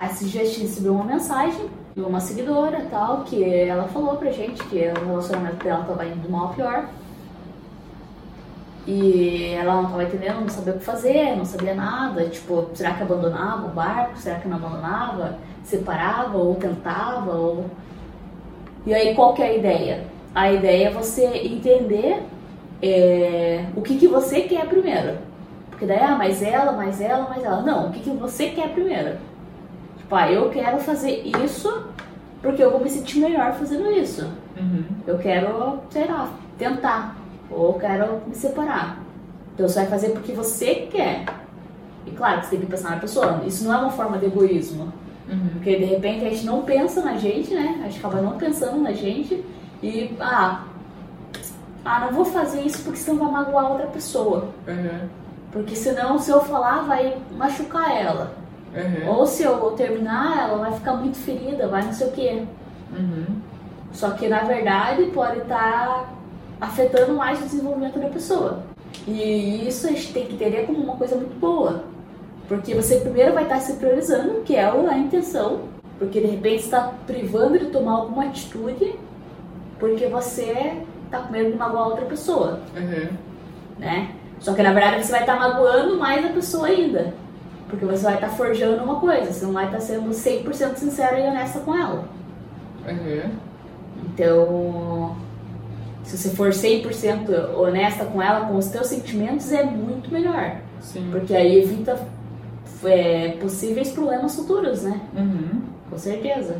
A gente recebeu uma mensagem de uma seguidora tal, que ela falou pra gente que o relacionamento dela tava indo do mal ao pior. E ela não tava entendendo, não sabia o que fazer, não sabia nada. Tipo, será que abandonava o barco? Será que não abandonava? Separava ou tentava? Ou... E aí, qual que é a ideia? A ideia é você entender é, o que, que você quer primeiro. Porque daí, ah, mais ela, mais ela, mais ela. Não, o que, que você quer primeiro? Ah, eu quero fazer isso porque eu vou me sentir melhor fazendo isso. Uhum. Eu quero, sei lá, tentar. Ou eu quero me separar. Então você vai fazer porque você quer. E claro que você tem que pensar na pessoa. Isso não é uma forma de egoísmo. Uhum. Porque de repente a gente não pensa na gente, né? A gente acaba não pensando na gente e, ah, ah, não vou fazer isso porque senão vai magoar outra pessoa. Uhum. Porque senão, se eu falar, vai machucar ela. Uhum. Ou se eu terminar, ela vai ficar muito ferida, vai não sei o quê. Uhum. Só que na verdade pode estar afetando mais o desenvolvimento da pessoa. E isso a gente tem que entender como uma coisa muito boa. Porque você primeiro vai estar se priorizando, que é a intenção. Porque de repente está privando de tomar alguma atitude porque você está com medo de magoar outra pessoa, Uhum. né? Só que na verdade você vai estar magoando mais a pessoa ainda. Porque você vai estar forjando uma coisa, você não vai estar sendo 100% sincera e honesta com ela. Uhum. Então, se você for 100% honesta com ela, com os teus sentimentos, é muito melhor. Sim. Porque aí evita é, possíveis problemas futuros, né? Uhum. Com certeza.